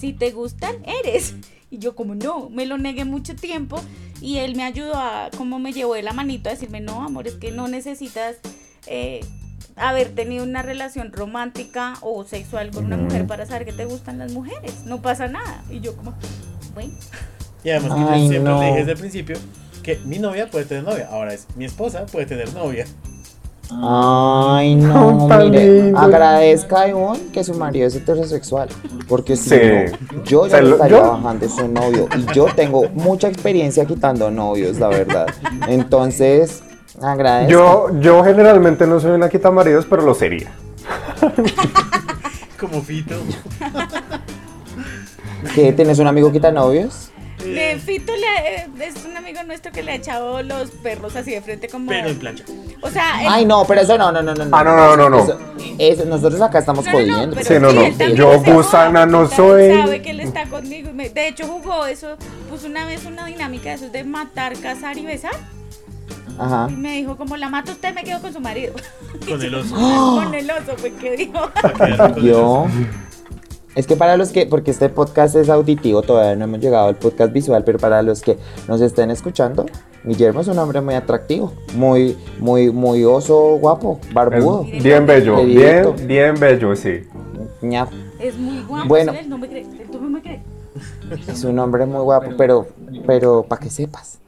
Si te gustan, eres. Y yo como no, me lo negué mucho tiempo y él me ayudó a, como me llevó de la manito a decirme, no, amor, es que no necesitas eh, haber tenido una relación romántica o sexual con una mujer para saber que te gustan las mujeres. No pasa nada. Y yo como, bueno. Y además que yo Ay, siempre no. le dije desde el principio que mi novia puede tener novia. Ahora es mi esposa puede tener novia. Ay, no, [LAUGHS] mire, agradezca a Ivonne que su marido es heterosexual, porque si Sí. no, yo ya lo- estaría yo- bajando su novio y yo tengo mucha experiencia quitando novios, la verdad. Entonces, agradezca. Yo, yo generalmente no soy una quita maridos, pero lo sería. Como Fito. ¿Qué? ¿Tienes un amigo quita novios? De Fito le- eh, es un amigo nuestro que le ha echado los perros así de frente como... Pero en plancha. O sea, Ay, no, pero eso no, no, no, no. Ah, no, no, no, no. Eso- eso- nosotros acá estamos No, no, no, jodiendo. pero Sí, no, no. Yo gusana no soy. sabe que él está conmigo. De hecho, jugó eso. Puso una vez una dinámica de esos de matar, cazar y besar. Ajá. Y me dijo, como la mata usted, me quedo con su marido. Con el oso. [LAUGHS] con el oso, pues, ¿qué dijo? Yo. Es que para los que, porque este podcast es auditivo, todavía no hemos llegado al podcast visual, pero para los que nos estén escuchando, Guillermo es un hombre muy atractivo, muy, muy, muy oso, guapo, barbudo. Es bien bello, bien, bien bello, sí. Ña, Es muy guapo. Bueno. Él no me cree. Tú no me crees. Es un hombre muy guapo, pero, pero para que sepas.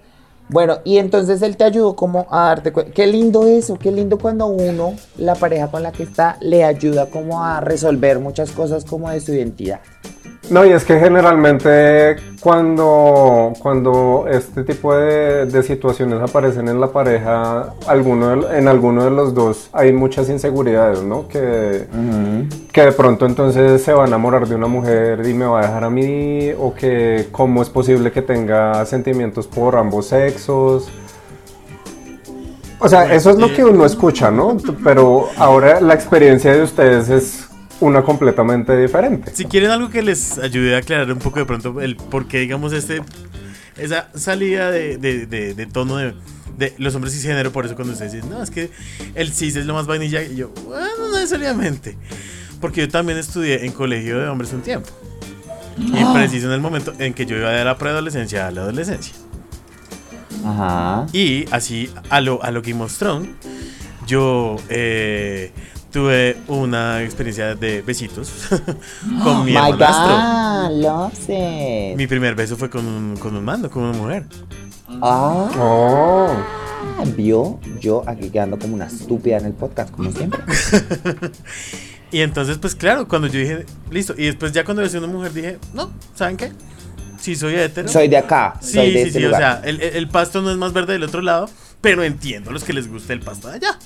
Bueno, y entonces él te ayudó como a darte cuenta. Qué lindo eso, qué lindo cuando uno, la pareja con la que está, le ayuda como a resolver muchas cosas como de su identidad. No, y es que generalmente cuando, cuando este tipo de, de situaciones aparecen en la pareja, alguno de- en alguno de los dos hay muchas inseguridades, ¿no? Que, que de pronto entonces se va a enamorar de una mujer y me va a dejar a mí, o que cómo es posible que tenga sentimientos por ambos sexos. O sea, eso es lo que uno escucha, ¿no? Pero ahora la experiencia de ustedes es una completamente diferente. Si quieren algo que les ayude a aclarar un poco de pronto el por qué, digamos, este, esa salida de, de- de- de tono de, de los hombres cisgénero, por eso cuando ustedes dicen, no, es que el cis es lo más vainilla, y yo, bueno, no necesariamente. Porque yo también estudié en colegio de hombres un tiempo. Y preciso en el momento en que yo iba de la preadolescencia a la adolescencia. Ajá. Y así, a lo, a lo Game of Thrones, yo eh, tuve una experiencia de besitos [GASPS] con mi My hermanastro. God. Mi primer beso fue con un, con un mando, con una mujer. Ah, Oh. vio yo aquí quedando como una estúpida en el podcast, como siempre. [LAUGHS] Y entonces, pues claro, cuando yo dije, listo. Y después ya cuando besé a una mujer dije, no, ¿saben qué? Sí soy hetero. Soy de acá, sí, soy de sí, este sí. O sea, el, el- el pasto no es más verde del otro lado, pero entiendo a los que les gusta el pasto de allá.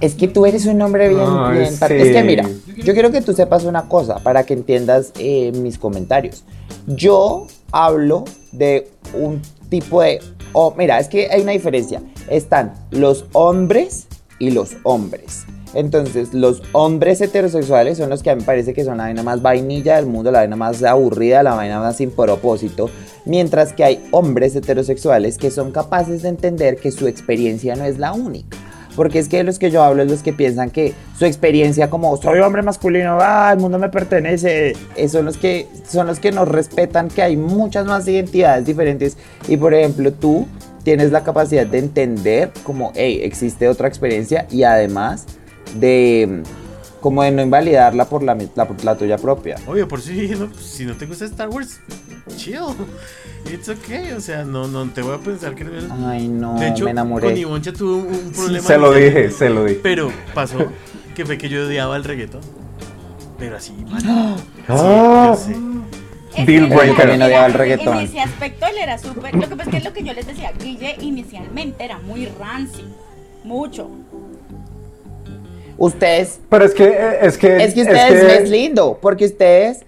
Es que tú eres un hombre bien, Ay, bien sí. Es que mira, yo quiero que tú sepas una cosa para que entiendas eh, mis comentarios. Yo hablo de un tipo de... Oh, mira, es que hay una diferencia. Están los hombres y los hombres. Entonces, los hombres heterosexuales son los que a mí me parece que son la vaina más vainilla del mundo, la vaina más aburrida, la vaina más sin propósito. Mientras que hay hombres heterosexuales que son capaces de entender que su experiencia no es la única. Porque es que de los que yo hablo es los que piensan que su experiencia como soy hombre masculino, ah, el mundo me pertenece, son los que son los que nos respetan que hay muchas más identidades diferentes. Y por ejemplo tú tienes la capacidad de entender como, hey, existe otra experiencia y además de como de no invalidarla por la, la- por la tuya propia. Obvio, por si no, si no te gusta Star Wars, chill. It's okay. O sea, no, no te voy a pensar que. Ay, no, de hecho, me enamoré. con Ivoncha tuve un, un problema. Se lo dije, se lo dije. Pero pasó que fue que yo odiaba el reggaetón. Pero así, [GASPS] mal. Ah. Sí, yo sé. Es Deal que breaker. él También odiaba el reggaetón. En ese aspecto él era súper. Lo que pasa es que es lo que yo les decía, Guille inicialmente era muy rancy. Mucho. Ustedes Pero es que, es que, Es que ustedes es, lindo, porque ustedes,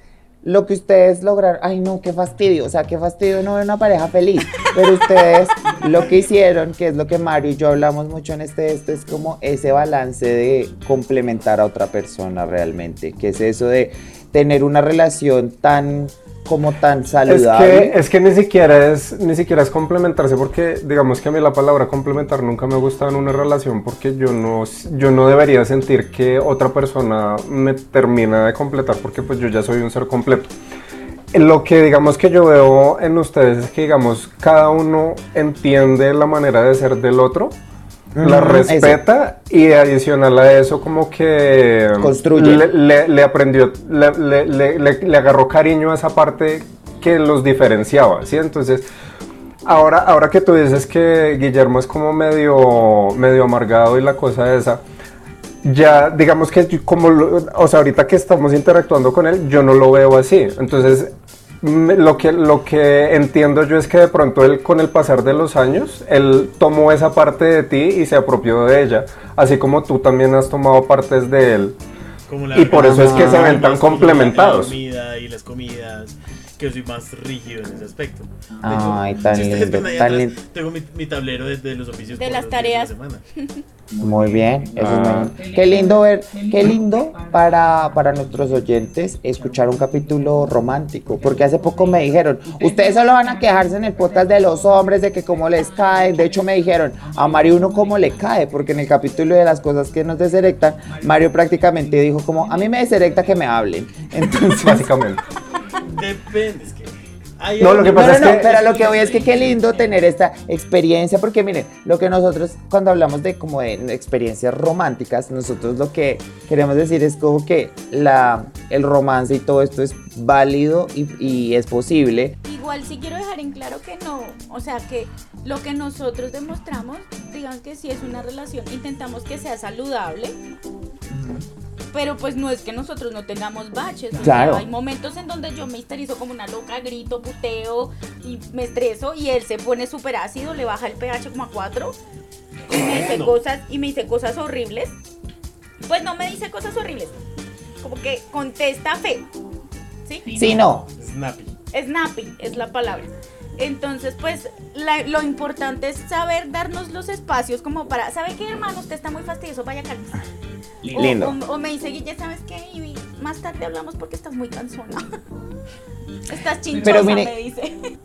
lo que ustedes lograron, ay no, qué fastidio, o sea, qué fastidio no ver una pareja feliz, pero ustedes lo que hicieron, que es lo que Mario y yo hablamos mucho en este, esto es como ese balance de complementar a otra persona realmente, que es eso de tener una relación tan, como tan Es saludable. que, es que ni siquiera es ni siquiera es complementarse porque digamos que a mí la palabra complementar nunca me gusta en una relación porque yo no yo no debería sentir que otra persona me termina de completar porque pues yo ya soy un ser completo. Lo que digamos que yo veo en ustedes es que digamos cada uno entiende la manera de ser del otro, la respeta y adicional a eso como que Construye. le, le- le aprendió, le, le- agarró cariño a esa parte que los diferenciaba, ¿sí? Entonces, ahora, ahora que tú dices que Guillermo es como medio, medio amargado y la cosa esa, ya digamos que como, lo- o sea, ahorita que estamos interactuando con él, yo no lo veo así. Entonces, lo que, lo que entiendo yo es que de pronto él con el pasar de los años, él tomó esa parte de ti y se apropió de ella, así como tú también has tomado partes de él. Como la Y por eso es que se ven tan complementados. La comida y las comidas, que soy más rígido en ese aspecto. De Ay, tan si lindo, ven ahí tan atrás, lindo. Tengo mi, mi tablero de, de los oficios. De por las tareas. de semana. [LAUGHS] Muy bien, eso es Ah. muy bien. Qué lindo ver, qué lindo para, para nuestros oyentes escuchar un capítulo romántico, porque hace poco me dijeron, ustedes solo van a quejarse en el podcast de los hombres, de que cómo les cae, de hecho me dijeron, a Mario uno cómo le cae, porque en el capítulo de las cosas que nos deserectan, Mario prácticamente dijo como, a mí me deserecta que me hablen. [LAUGHS] Entonces, Básicamente. Depende, es que. hay No, lo que No, pasa no, es que- pero lo que voy es que qué lindo tener esta experiencia, porque miren, lo que nosotros, cuando hablamos de como de experiencias románticas, nosotros lo que queremos decir es como que la, el romance y todo esto es válido y, y es posible. Igual sí quiero dejar en claro que no, o sea que lo que nosotros demostramos, digan que si es una relación, intentamos que sea saludable, pero pues no es que nosotros no tengamos baches, o sea, Claro. hay momentos en donde yo me histerizo como una loca, grito, puteo y me estreso y él se pone súper ácido, le baja el pH como a 4 y me dice No. cosas y me dice cosas horribles. Pues no me dice cosas horribles, como que contesta feo. ¿Sí? Sí, no, Snappy. Snappy es la palabra. Entonces, pues la- lo importante es saber darnos los espacios como para, ¿sabe qué, hermano? Usted está muy fastidioso, vaya calma. O, Lindo. o- o me dice, Guille, ¿sabes qué? Y más tarde hablamos porque estás muy cansona. [LAUGHS] estás chinchosa, Pero mire- me dice.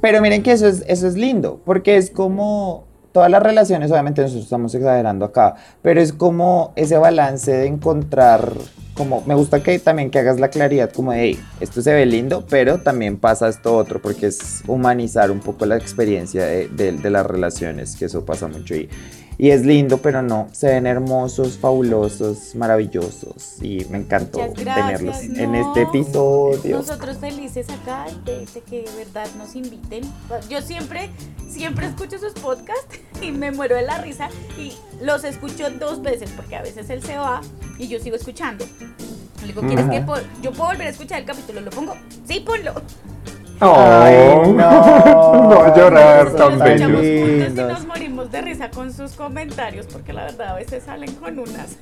Pero miren que eso es, eso es lindo, porque es como todas las relaciones, obviamente nosotros estamos exagerando acá, pero es como ese balance de encontrar, como me gusta que también que hagas la claridad como de, hey, esto se ve lindo, pero también pasa esto otro, porque es humanizar un poco la experiencia de, de- de las relaciones, que eso pasa mucho. Y, y es lindo, pero no, se ven hermosos, fabulosos, maravillosos y me encantó gracias, tenerlos en este episodio. Nosotros felices acá de, de que de verdad nos inviten. Yo siempre, siempre escucho sus podcasts [LAUGHS] y me muero de la risa y los escucho dos veces porque a veces él se va y yo sigo escuchando. Le digo, ¿quieres Ajá. que yo puedo volver a escuchar el capítulo? ¿Lo pongo? Sí, ponlo. Ay, Oh, no. no [LAUGHS] a llorar Lo tan bello. y nos morimos de risa con sus comentarios porque la verdad a veces salen con unas.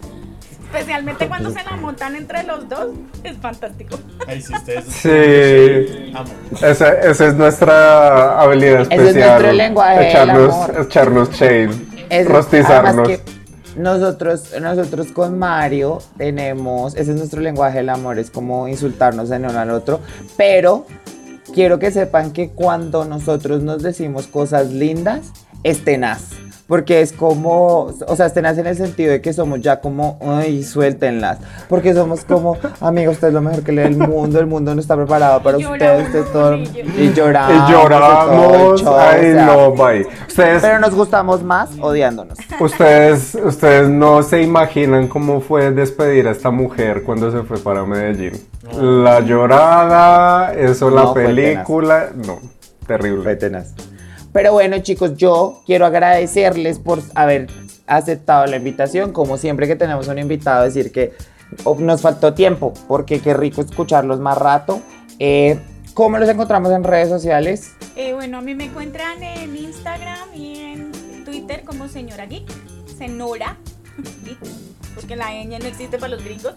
Especialmente cuando se la montan entre los dos. Es fantástico. Ahí sí, ustedes. Sí. Esa, esa es nuestra habilidad Ese es especial. nuestro lenguaje echarnos, amor. echarnos shade. Es- rostizarnos. nosotros, nosotros con Mario tenemos, ese es nuestro lenguaje del amor, es como insultarnos en uno al otro, pero quiero que sepan que cuando nosotros nos decimos cosas lindas, es tenaz. Porque es como, o sea, es tenaz en el sentido de que somos ya como, ay, suéltenlas. Porque somos como, amigos, usted es lo mejor que lee el mundo, el mundo no está preparado para Y usted, lloramos, usted todo. y lloramos. Y lloramos. Ay, no, bye. Ustedes, Pero nos gustamos más odiándonos. ustedes, ustedes no se imaginan cómo fue despedir a esta mujer cuando se fue para Medellín. La llorada, eso, la No, fue película. No, terrible. Fue tenaz. Pero bueno, chicos, yo quiero agradecerles por haber aceptado la invitación. Como siempre que tenemos un invitado, decir que oh, nos faltó tiempo, porque qué rico escucharlos más rato. Eh, ¿Cómo los encontramos en redes sociales? Eh, bueno, a mí me encuentran en Instagram y en Twitter como señora geek, senora geek, porque la ñ no existe para los gringos.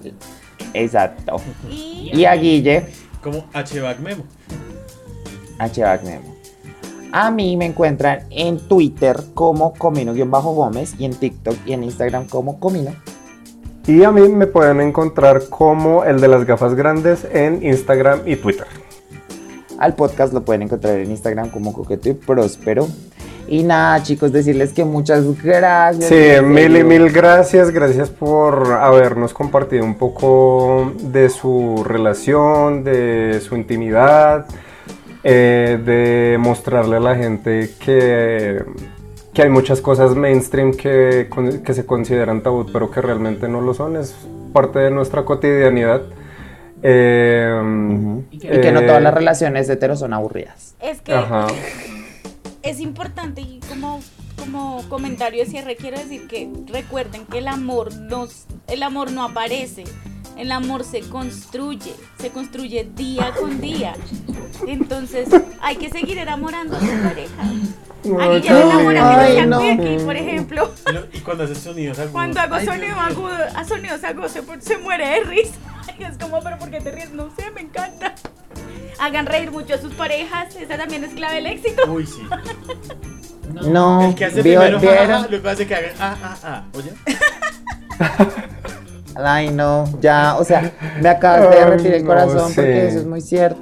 Exacto. Y, Y a Guille, Como HBAC Memo. H. Nemo. A mí me encuentran en Twitter como Comino-Gómez y en TikTok y en Instagram como Comino. Y a mí me pueden encontrar como el de las gafas grandes en Instagram y Twitter. Al podcast lo pueden encontrar en Instagram como Coqueto y Próspero. Y nada, chicos, decirles que muchas gracias. Sí, mil y mil gracias, gracias por habernos compartido un poco de su relación, de su intimidad, eh, de mostrarle a la gente que, que hay muchas cosas mainstream que, que se consideran tabú, pero que realmente no lo son, es parte de nuestra cotidianidad. Eh, Y que no eh, todas las relaciones heteros son aburridas. es que Ajá. es importante y como, como comentario de cierre quiero decir que recuerden que el amor, nos, el amor no aparece. El amor se construye, se construye día con día. Entonces hay que seguir enamorando a su pareja. Ay, no no. quirky, por ejemplo. Y cuando haces sonidos agudos. Cuando hago sonido agudo, a sonidos agudos se, se muere de risa. [LAUGHS] Y es como, pero ¿por qué te ríes? No sé, me encanta. Hagan reír mucho a sus parejas, esa también es clave del éxito. Uy, sí. No, El que hace ¿vio- primero, [LAUGHS] vieron? jajaja, luego hace que hagan, ah, ah, ah. Oye. [LAUGHS] Ay, no, ya, o sea, me acabas de derretir el no, corazón sí. porque eso es muy cierto.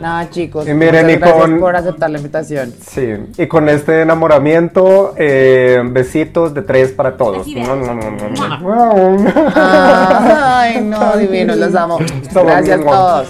Nada, chicos, Y miren, muchas y gracias con- por aceptar la invitación. Sí, y con este enamoramiento, eh, besitos de tres para todos. No, no, no, no, no. Ay, no, [LAUGHS] divino, los amo. Gracias a todos.